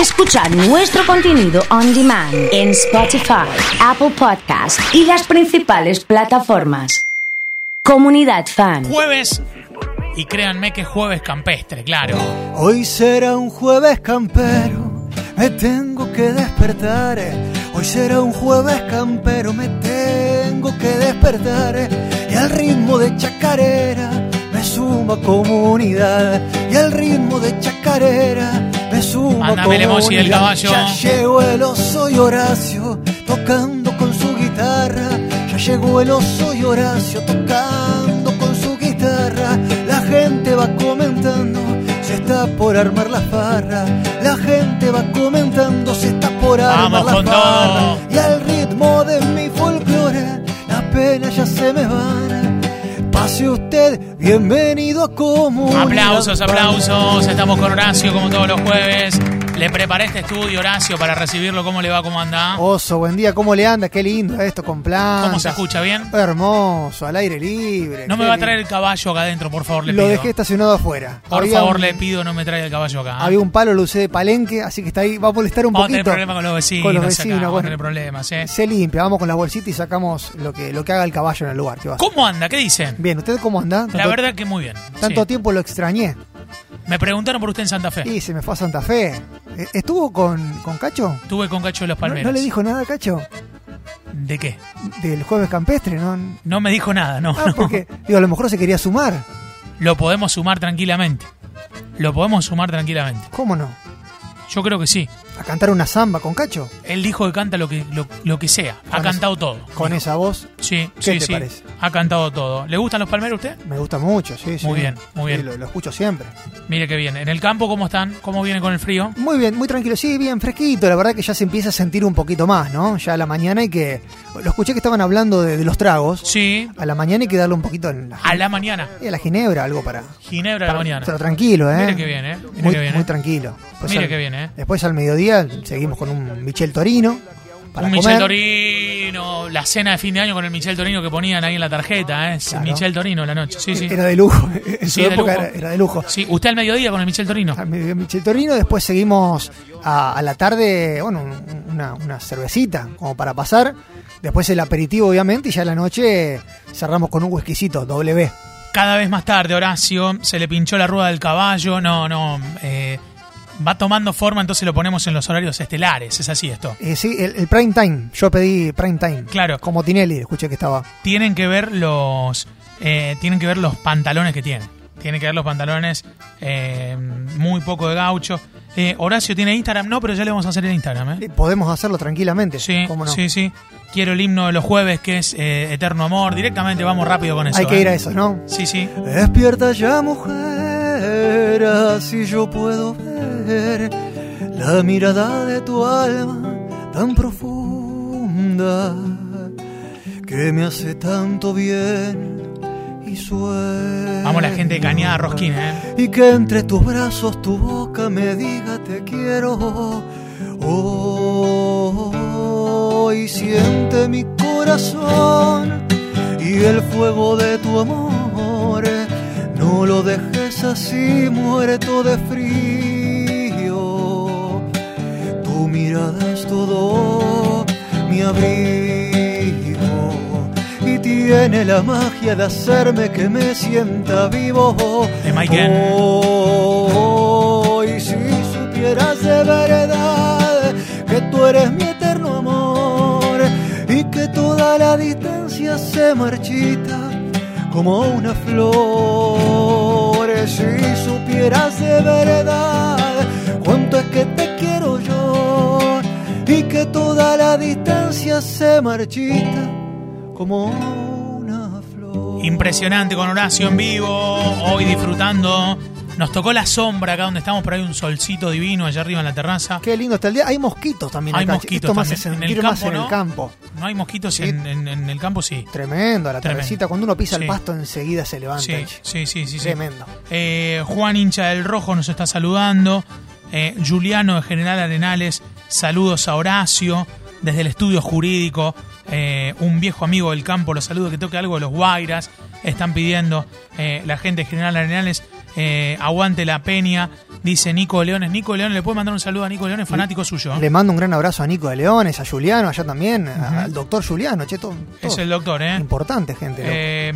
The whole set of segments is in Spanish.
Escuchar nuestro contenido on demand en Spotify, Apple Podcast y las principales plataformas. Comunidad Fan. Jueves. Y créanme que jueves campestre, claro. Hoy será un jueves campero, me tengo que despertar. Hoy será un jueves campero, me tengo que despertar. Y al ritmo de chacarera me suma comunidad. Y al ritmo de chacarera me suma Mándame del comunidad. caballo. Ya llegó el oso y Horacio tocando con su guitarra. Ya llegó el oso y Horacio tocando con su guitarra. La gente va comentando, se está por armar la farra. La gente va comentando, se está por armar Vamos la farra. todo. Y al ritmo de mi folclore, las penas ya se me van. Pase usted, bienvenido Comunidad Aplausos, aplausos. Estamos con Horacio como todos los jueves. Le preparé este estudio, Horacio, para recibirlo. ¿Cómo le va? ¿Cómo anda? Oso, buen día, ¿cómo le anda? Qué lindo esto con plantas. ¿Cómo se escucha? ¿Bien? Hermoso, al aire libre. No me va a traer el caballo acá adentro, por favor, le Lo pido. dejé estacionado afuera. Por Había favor, un- le pido no me traiga el caballo acá. ¿eh? Había un palo, lo usé de palenque, así que está ahí, va a molestar un Vamos a tener poquito. problemas con los vecinos. Con los acá, vecinos, vamos a bueno. tener problemas, ¿eh? Se limpia, vamos con la bolsita y sacamos lo que, lo que haga el caballo en el lugar. ¿Cómo anda? ¿Qué dicen? Bien, ¿usted cómo anda? La verdad que muy bien. Tanto sí. tiempo lo extrañé. Me preguntaron por usted en Santa Fe. Y se me fue a Santa Fe. Eh, ¿Estuvo con, con Cacho? Estuve con Cacho de los ¿No, Palmeros. no le dijo nada a Cacho? ¿De qué? Del jueves campestre, ¿no? No me dijo nada, no. Ah, no. porque, digo, a lo mejor se quería sumar. Lo podemos sumar tranquilamente. Lo podemos sumar tranquilamente. ¿Cómo no? Yo creo que sí. ¿A cantar una samba con Cacho? Él dijo que canta lo que, lo, lo que sea. Ha Con cantado todo. Con dijo. esa voz, Sí, ¿Qué sí, te sí. parece? Ha cantado todo. ¿Le gustan los palmeros a usted? me gusta mucho, sí, sí. Muy bien, muy Sí, bien. lo, lo escucho siempre. Mire qué bien. ¿En el campo cómo están? ¿Cómo viene con el frío? Muy bien, muy tranquilo, sí, bien fresquito. La verdad que ya se empieza a sentir un poquito más, ¿no? Ya a la mañana hay que. Lo escuché que estaban hablando de, de los tragos. Sí. A la mañana hay que darle un poquito en la, A la mañana. a la ginebra, algo para. Ginebra a la mañana. Pero tranquilo, ¿eh? Mire qué bien, ¿eh? Mire muy, qué bien, muy ¿eh? tranquilo. Después Mire al- qué bien, ¿eh? Después al mediodía seguimos con un Michel Torino. Para un comer. Michel Torino, la cena de fin de año con el Michel Torino que ponían ahí en la tarjeta, ¿eh? Claro. Michel Torino la noche, sí, sí. Era de lujo. En su época. Era, era de lujo. Sí, usted al mediodía con el Michel Torino. Al Michel Torino, después seguimos a, a la tarde, bueno, un- una, una cervecita como para pasar. Después el aperitivo, obviamente, y ya a la noche cerramos con un whiskycito, W. Cada vez más tarde, Horacio, se le pinchó la rueda del caballo. No, no. eh, va tomando forma, entonces lo ponemos en los horarios estelares. Es así esto. Eh, sí, el, el prime time. Yo pedí prime time. Claro. Como Tinelli, escuché que estaba. Tienen que ver los. eh, tienen que ver los pantalones que tienen. Tienen que ver los pantalones eh, muy poco de gaucho. Eh, Horacio tiene Instagram, no, pero ya le vamos a hacer el Instagram, ¿eh? Eh, Podemos hacerlo tranquilamente. Sí, ¿Cómo no? sí, sí. Quiero el himno de los jueves, que es Eterno Amor. Directamente vamos rápido con eso. Hay que ir a eso, ¿no? Sí, sí. Despierta ya, mujer, así yo puedo ver la mirada de tu alma tan profunda que me hace tanto bien y sueño. Vamos la gente de Cañada Rosquín, ¿eh? Y que entre tus brazos tu boca me diga te quiero. Hoy siente mi corazón y el fuego de tu amor. No lo dejes así muerto de frío. Mirada es todo mi abrigo y tiene la magia de hacerme que me sienta vivo. Hoy si supieras de verdad que tú eres mi eterno amor y que toda la distancia se marchita como una flor. Si supieras de verdad y que toda la distancia se marchita como una flor. Impresionante con Horacio en vivo, hoy disfrutando. Nos tocó la sombra acá donde estamos, pero hay un solcito divino allá arriba en la terraza. Qué lindo está el día. Hay mosquitos también Hay acá. mosquitos Esto. En el más campo, en ¿no? el campo. No hay mosquitos Sí. en, en- en el campo, sí. Tremendo, la tardecita. Cuando uno pisa Sí. el pasto enseguida se levanta. Sí, sí, sí, sí. sí. Tremendo. Eh, Juan Hincha del Rojo nos está saludando. Eh, Juliano de General Arenales, saludos a Horacio desde el estudio jurídico. Eh, un viejo amigo del campo, los saludo que toque algo de los Guairas. Están pidiendo eh, la gente de General Arenales, eh, aguante la peña dice Nico Leones. Nico Leones, le puede mandar un saludo a Nico Leones, fanático suyo. Le mando un gran abrazo a Nico de Leones, a Juliano, allá también, al doctor Juliano, che, todo, todo Es el doctor, ¿eh? importante, gente. Eh,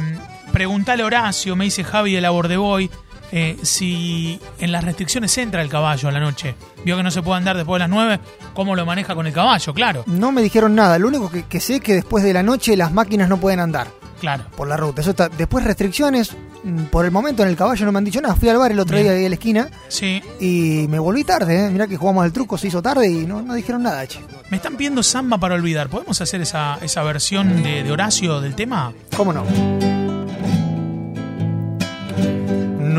preguntale a Horacio, me dice Javi de la Bordeboy, eh, si en las restricciones entra el caballo a la noche. Vio que no se puede andar después de las 9, ¿cómo lo maneja con el caballo? Claro, No me dijeron nada, lo único que, que sé es que después de la noche las máquinas no pueden andar claro. por la ruta. Eso está, después restricciones, mm, por el momento en el caballo no me han dicho nada. Fui al bar el otro Bien. día ahí a la esquina Sí. y me volví tarde, ¿eh? mirá que jugamos al truco, se hizo tarde y no, no dijeron nada, che. Me están pidiendo samba para olvidar. ¿Podemos hacer esa, esa versión de, de Horacio del tema? ¿Cómo no?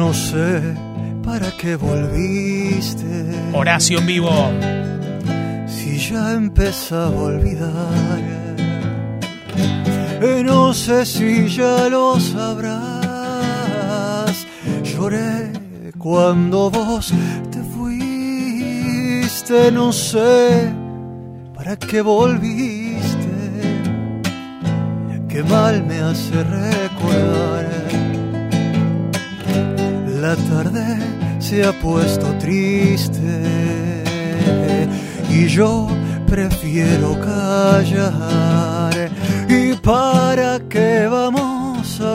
No sé para qué volviste. Horacio en vivo. Si ya empezaba a olvidar. Eh, No sé si ya lo sabrás. Lloré cuando vos te fuiste. No sé para qué volviste. Qué mal me hace recordar. La tarde se ha puesto triste y yo prefiero callar. ¿Y para qué vamos a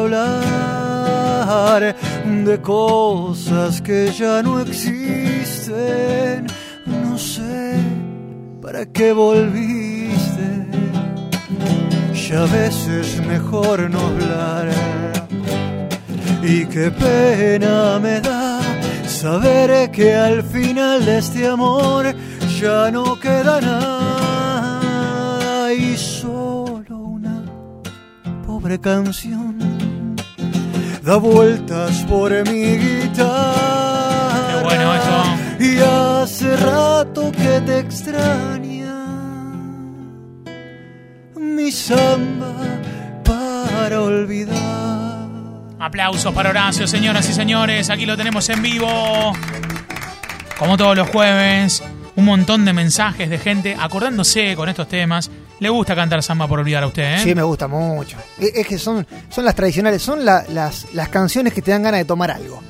hablar de cosas que ya no existen? No sé para qué volviste. Ya a veces mejor no hablar. Y qué pena me da saber que al final de este amor ya no queda nada y solo una pobre canción da vueltas por mi guitarra. Qué bueno eso. Y hace rato que te extraña mi samba Aplausos para Horacio, señoras y señores. Aquí lo tenemos en vivo. Como todos los jueves, un montón de mensajes de gente acordándose con estos temas. Le gusta cantar samba por olvidar a usted, ¿eh? Sí, me gusta mucho. Es, que son, son las tradicionales, son la- las, las canciones que te dan ganas de tomar algo.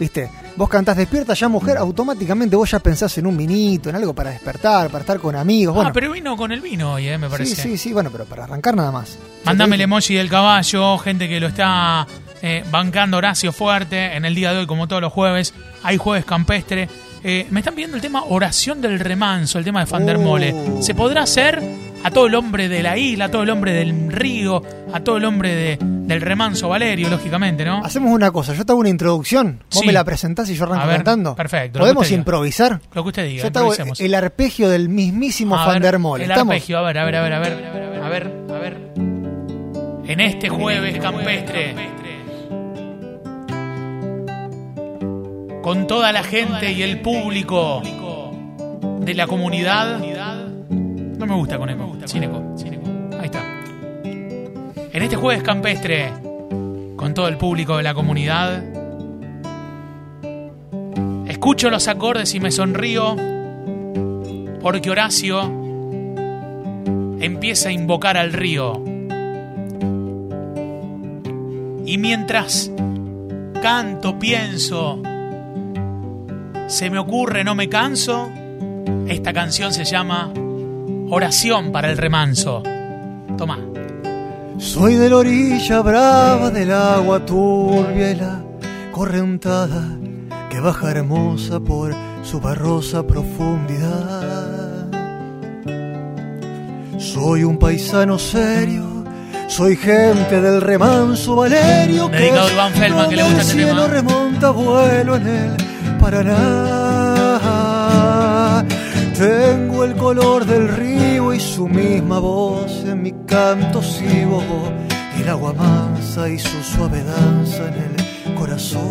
¿Viste? Vos cantás despierta ya mujer, automáticamente vos ya pensás en un vinito, en algo para despertar, para estar con amigos. Bueno, ah, pero vino con el vino hoy, ¿eh? Me parece. sí, sí, sí, bueno, pero para arrancar nada más. Mándame el emoji del caballo, gente que lo está eh, bancando Horacio fuerte en el día de hoy, como todos los jueves. Hay jueves campestre. Eh, me están pidiendo el tema oración del remanso, el tema de Fandermole. Oh. ¿Se podrá hacer a todo el hombre de la isla, a todo el hombre del río, a todo el hombre de- del remanso Valerio, lógicamente, ¿no? Hacemos una cosa, yo te hago una introducción, vos Sí. me la presentás y yo arranco A ver, cantando. perfecto, ¿Podemos improvisar? Lo que usted diga, Yo te hago improvisemos. el arpegio del mismísimo A ver, Fandermole. El ¿Estamos? arpegio, a ver, a ver, a ver, a ver, a ver, a ver. En este jueves campestre, con toda la gente y el público de la comunidad. No me gusta con eco, sin eco. Ahí está. En este jueves campestre, con todo el público de la comunidad, escucho los acordes y me sonrío porque Horacio empieza a invocar al río. Y mientras canto, pienso, se me ocurre, no me canso, esta canción se llama Oración para el remanso. Toma. Soy de la orilla brava del agua turbia y la correntada que baja hermosa por su barrosa profundidad. Soy un paisano serio, soy gente del remanso Valerio que Dedicado a Iván Feldman, que le gusta el este cielo remonta vuelo en el Paraná. Tengo el color del río y su misma voz en mi canto. Y el agua mansa y su suave danza en el corazón.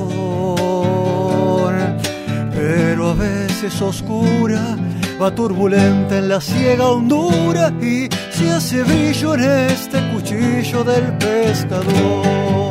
Pero a veces oscura, va turbulenta en la ciega hondura y se hace brillo en este cuchillo del pescador.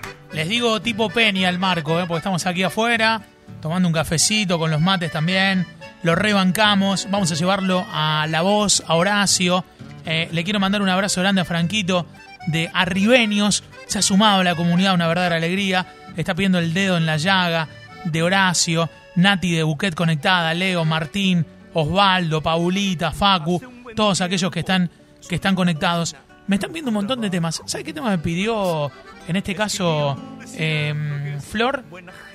Les digo tipo Peña al marco, ¿eh? porque estamos aquí afuera, tomando un cafecito con los mates también. Lo rebancamos. Vamos a llevarlo a La Voz, a Horacio. Eh, le quiero mandar un abrazo grande a Franquito de Arribeños. Se ha sumado a la comunidad, una verdadera alegría. Está pidiendo el dedo en la llaga de Horacio. Nati de Buquet Conectada, Leo, Martín, Osvaldo, Paulita, Facu, todos aquellos que están, que están conectados. Me están viendo un montón de temas. ¿Sabes qué tema me pidió, en este caso, em, Flor?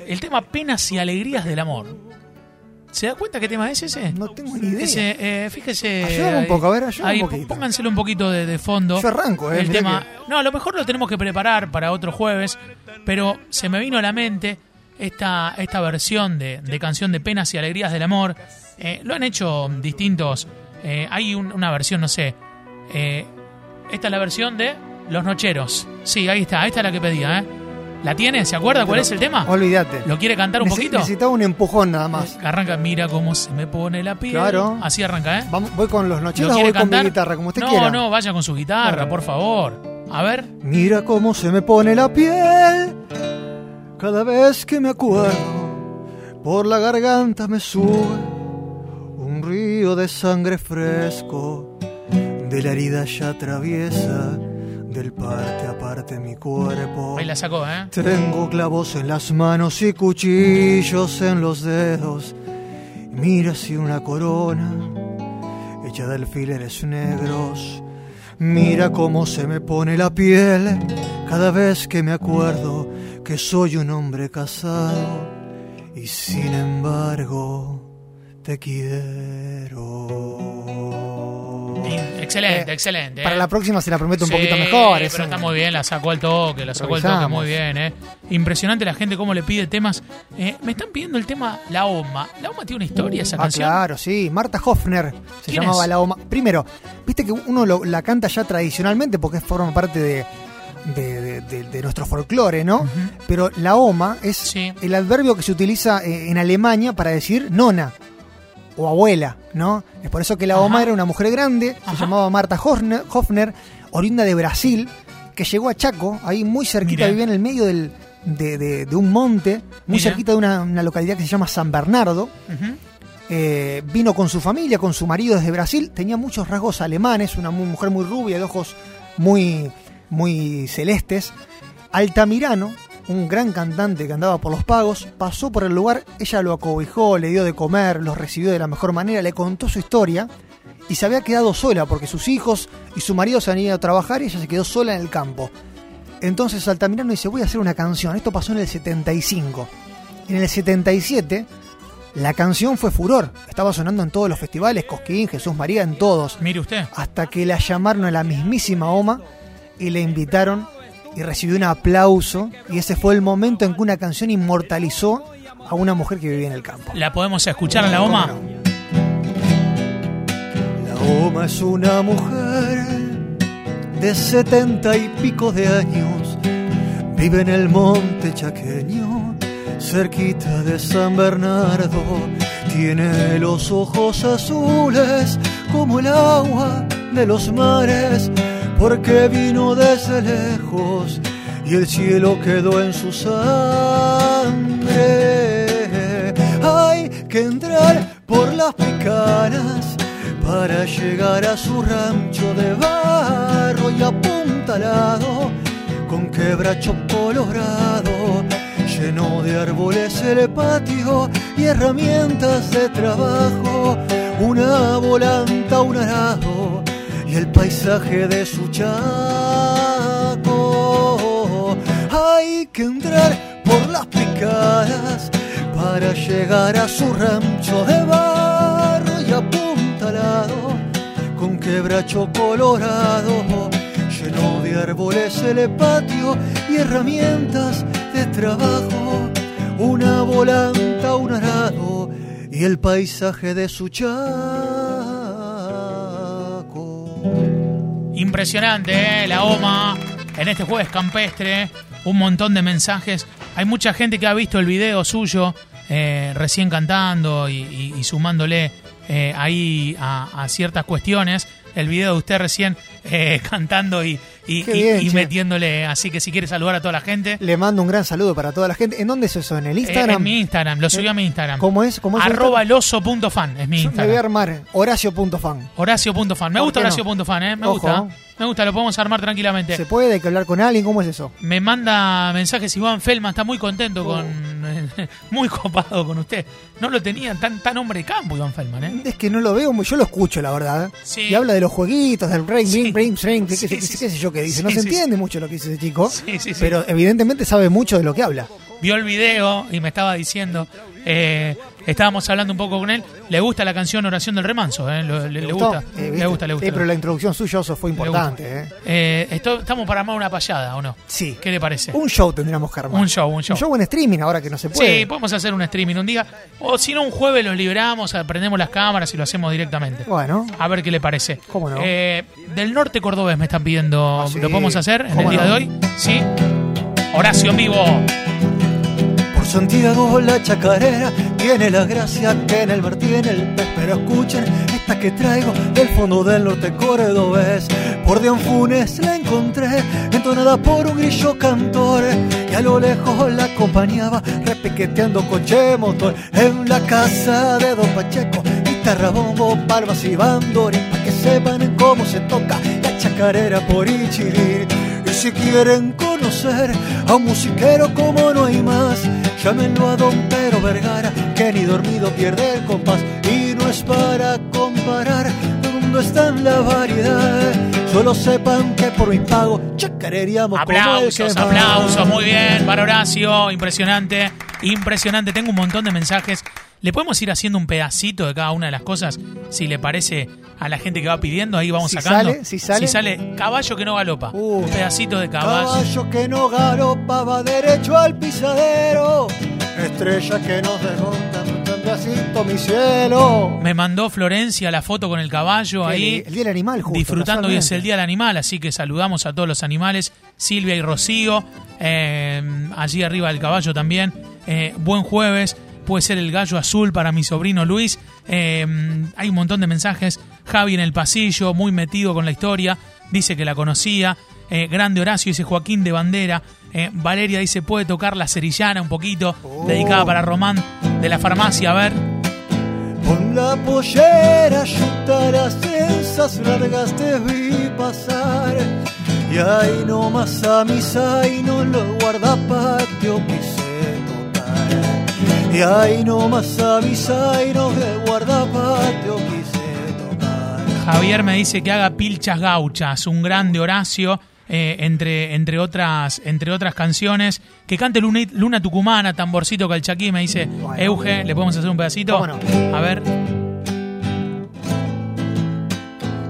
El tema Penas y Alegrías del Amor. ¿Se da cuenta qué tema es ese? No tengo ni idea. Ese, eh, fíjese. Ayúdame un poco, a ver, ayúdame ahí, un poquito. Pónganselo un poquito de, de fondo. Yo arranco, eh, El tema. No, a lo mejor lo tenemos que preparar para otro jueves, pero se me vino a la mente esta, esta versión de, de canción de Penas y Alegrías del Amor. Eh, lo han hecho distintos. eh, hay un- una versión, no sé. eh, esta es la versión de Los Nocheros. Sí, ahí está. Esta es la que pedía, ¿eh? ¿La tiene? ¿Se acuerda cuál es el tema? Olvídate. ¿Lo quiere cantar un poquito? Necesitaba un empujón nada más. Arranca, mira cómo se me pone la piel. Claro. Así arranca, ¿eh? Vamos, voy con los ¿Lo nocheros o quiere voy con mi cantar? guitarra, como usted no, quiera. no, vaya con su guitarra, por favor. A ver. Mira cómo se me pone la piel cada vez que me acuerdo. Por la garganta me sube un río de sangre fresco. De la herida ya atraviesa del parte a parte mi cuerpo. Ahí la sacó, ¿eh? Tengo clavos en las manos y cuchillos en los dedos. Mira si una corona hecha de alfileres negros. Mira cómo se me pone la piel cada vez que me acuerdo que soy un hombre casado y sin embargo te quiero. Excelente, Eh, excelente. Para ¿eh? la próxima se la prometo un Sí, poquito mejor. Pero está muy bien, la sacó al toque, la sacó al toque muy bien, ¿eh? Impresionante la gente cómo le pide temas. Eh, me están pidiendo el tema La Oma. ¿La Oma tiene una historia esa Ah, canción? claro, sí. Marta Hoffner se ¿Quién llamaba es? la Oma. Primero, viste que uno lo- la canta ya tradicionalmente porque forma parte de, de, de- de- de nuestro folclore, ¿no? Pero la Oma es Sí. el adverbio que se utiliza en Alemania para decir nona o abuela, ¿no? Es por eso que la Oma Ajá. era una mujer grande, Ajá. se llamaba Marta Hoffner, Hoffner, oriunda de Brasil, que llegó a Chaco, ahí muy cerquita, vivía en el medio del, de, de- de un monte, muy cerquita de una, una localidad que se llama San Bernardo. Eh, vino con su familia, con su marido desde Brasil, tenía muchos rasgos alemanes, una mu- mujer muy rubia, de ojos muy, muy celestes. Altamirano, un gran cantante que andaba por los pagos, pasó por el lugar, ella lo acobijó, le dio de comer, los recibió de la mejor manera, le contó su historia y se había quedado sola porque sus hijos y su marido se han ido a trabajar y ella se quedó sola en el campo. Entonces Altamirano dice, voy a hacer una canción, esto pasó en el 75. En el 77 la canción fue furor, estaba sonando en todos los festivales, Cosquín, Jesús María, en todos, Mire usted. hasta que la llamaron a la mismísima Oma y le invitaron y recibió un aplauso y ese fue el momento en que una canción inmortalizó a una mujer que vivía en el campo. ¿La podemos escuchar en La Oma? ¿Cómo La Oma es una mujer de setenta y pico de años, vive en el monte chaqueño, cerquita de San Bernardo, tiene los ojos azules como el agua de los mares, porque vino desde lejos y el cielo quedó en su sangre. Hay que entrar por las picanas para llegar a su rancho de barro y apuntalado con quebracho colorado, lleno de árboles el patio y herramientas de trabajo, una volanta, un arado el paisaje de su chaco. Hay que entrar por las picadas para llegar a su rancho de barro y apuntalado con quebracho colorado, lleno de árboles el patio y herramientas de trabajo, una volanta, un arado y el paisaje de su chaco. Impresionante, ¿eh? la OMA en este jueves campestre, un montón de mensajes. Hay mucha gente que ha visto el video suyo eh, recién cantando y, sumándole eh, ahí a, ciertas cuestiones. El video de usted recién cantando y, metiéndole. Así que si quiere saludar a toda la gente. Le mando un gran saludo para toda la gente. ¿En dónde es eso? ¿En el Instagram? en mi Instagram, lo subí a mi Instagram. ¿Cómo es? ¿Cómo es Arroba loso.fan es mi Instagram. Me voy a armar Horacio.fan. Horacio.fan. Me gusta Horacio.fan, ¿eh? Me gusta. Me gusta, lo podemos armar tranquilamente. ¿Se puede? que hablar con alguien? ¿Cómo es eso? Me manda mensajes Iván Felma, está muy contento oh. con. muy copado con usted. No lo tenía tan, tan hombre de campo, Iván Felman, ¿eh? Es que no lo veo, yo lo escucho, la verdad. Sí. Y habla de los jueguitos, del ring, ring, ring, ring, qué, sé yo qué dice. No se entiende mucho lo que dice ese chico. Pero evidentemente sabe mucho de lo que habla. Vio el video y me estaba diciendo. Eh, Estábamos hablando un poco con él. Le gusta la canción Oración del Remanso, ¿eh? le, gusta, eh, le gusta, le gusta. pero la introducción suya eso fue importante. ¿eh? estamos para armar una payada, ¿o no? Sí. ¿Qué le parece? Un show tendríamos que armar. Un show, un show. Un show en streaming ahora que no se puede. Sí, podemos hacer un streaming un día. O si no, un jueves los liberamos, prendemos las cámaras y lo hacemos directamente. Bueno. A ver qué le parece. ¿Cómo no? del norte cordobés me están pidiendo. Ah, ¿Lo podemos hacer en el día de hoy? Sí. Horacio en vivo. Santiago la chacarera tiene la gracia que en el mar tiene el pez. Pero escuchen esta que traigo del fondo del norte cordobés. Por Funes la encontré, entonada por un grillo cantor. Y a lo lejos la acompañaba, repiqueteando coche motor. En la casa de Don Pacheco, guitarra, bombo, palmas y bandores. Para que sepan cómo se toca la chacarera por Ichirir. Y si quieren conocer a un musiquero como no hay más, llámenlo a Don Pero Vergara, que ni dormido pierde el compás. Y no es para comparar, mundo está en la variedad. Solo sepan que por mi pago chacareríamos aplausos, como el aplausos, muy bien para Horacio, impresionante, impresionante. Tengo un montón de mensajes ¿Le podemos ir haciendo un pedacito de cada una de las cosas? Si le parece a la gente que va pidiendo, ahí vamos sacando. si sale. Si sale caballo que no galopa. Uh, un pedacito de caballo. Caballo que no galopa va derecho al pisadero. Estrella que nos un pedacito mi cielo. Me mandó Florencia la foto con el caballo ahí. El, día del animal, justo, Disfrutando hoy es el día del animal, así que saludamos a todos los animales. Silvia y Rocío. Eh, allí arriba del caballo también. Eh, buen jueves puede ser el gallo azul para mi sobrino Luis. Eh, hay un montón de mensajes. Javi en el pasillo, muy metido con la historia, dice que la conocía. Eh, grande Horacio dice Joaquín de Bandera. Eh, Valeria dice puede tocar la cerillana un poquito, dedicada para Román de la farmacia. A ver. Con la pollera yuta las esas largas te vi pasar. Y ahí nomás a mis no lo guardapatio quise tocar. Y ahí nomás avisa y no de guardapatio quise tocar. Javier me dice que haga pilchas gauchas, un grande Horacio. Eh, entre, entre, otras, entre otras canciones. Que cante Luna, Tucumana, Tamborcito Calchaquí, me dice Euge. ¿Le podemos hacer un pedacito? A ver.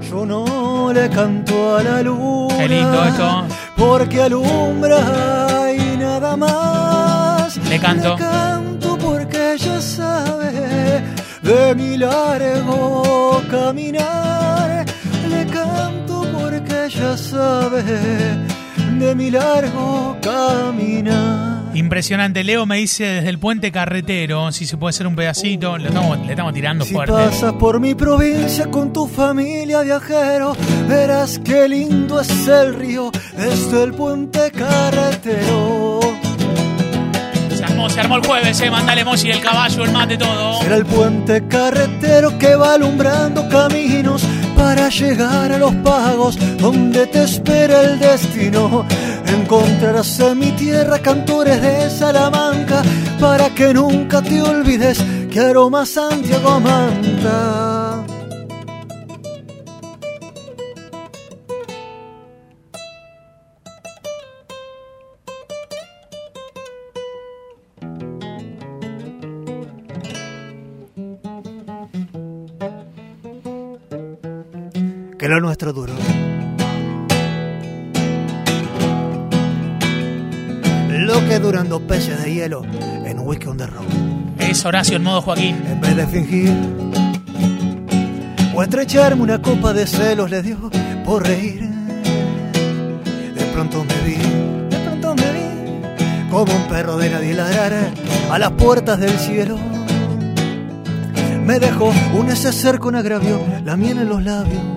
Yo no le canto a la luna. Qué lindo esto. Porque alumbra y nada más. Le canto. Le canto porque ella sabe de mi largo caminar. Le canto porque ella sabe de mi largo caminar. Impresionante. Leo me dice desde el puente carretero, si se puede hacer un pedacito, le estamos, le estamos tirando si fuerte. pasas por mi provincia con tu familia viajero, verás qué lindo es el río desde el puente carretero. Se armó, se armó el jueves, eh, mandale y el caballo, el mate, todo. Será el puente carretero que va alumbrando caminos para llegar a los pagos donde te espera el destino. Encontrarás en mi tierra cantores de Salamanca para que nunca te olvides que aroma Santiago Manta. Que lo nuestro duró. Lo que duran dos peces de hielo en whisky on the road. Es Horacio en modo Joaquín. En vez de fingir o estrecharme una copa de celos le dio por reír. De pronto me vi, de pronto me vi como un perro de nadie ladrar a las puertas del cielo. Me dejó un neceser con agravio, la miel en los labios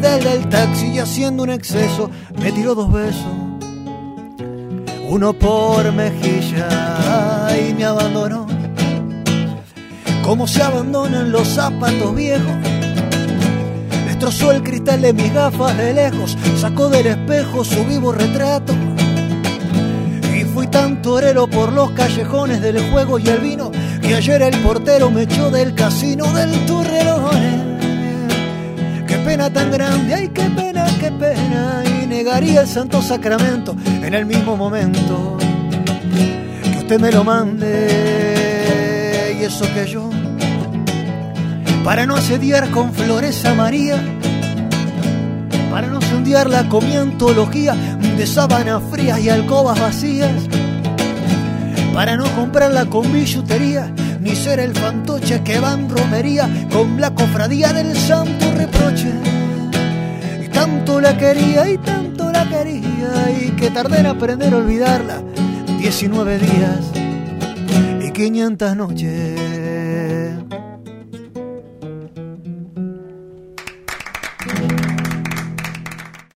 desde el taxi y haciendo un exceso me tiró dos besos. Uno por mejilla y me abandonó. Como se abandonan los zapatos viejos destrozó el cristal de mis gafas de lejos, sacó del espejo su vivo retrato. Y fui tan torero por los callejones del juego y el vino, que ayer el portero me echó del casino del Torrelones. Pena tan grande, ay qué pena, qué pena, y negaría el santo sacramento en el mismo momento que usted me lo mande. Y eso que yo para no asediar con flores a María, para no sondearla con mi antología de sábanas frías y alcobas vacías, para no comprarla con billutería, ni ser el fantoche que va en romería con la cofradía del santo reproche. Y tanto la quería y tanto la quería y que tardé en aprender a olvidarla 19 días y 500 noches.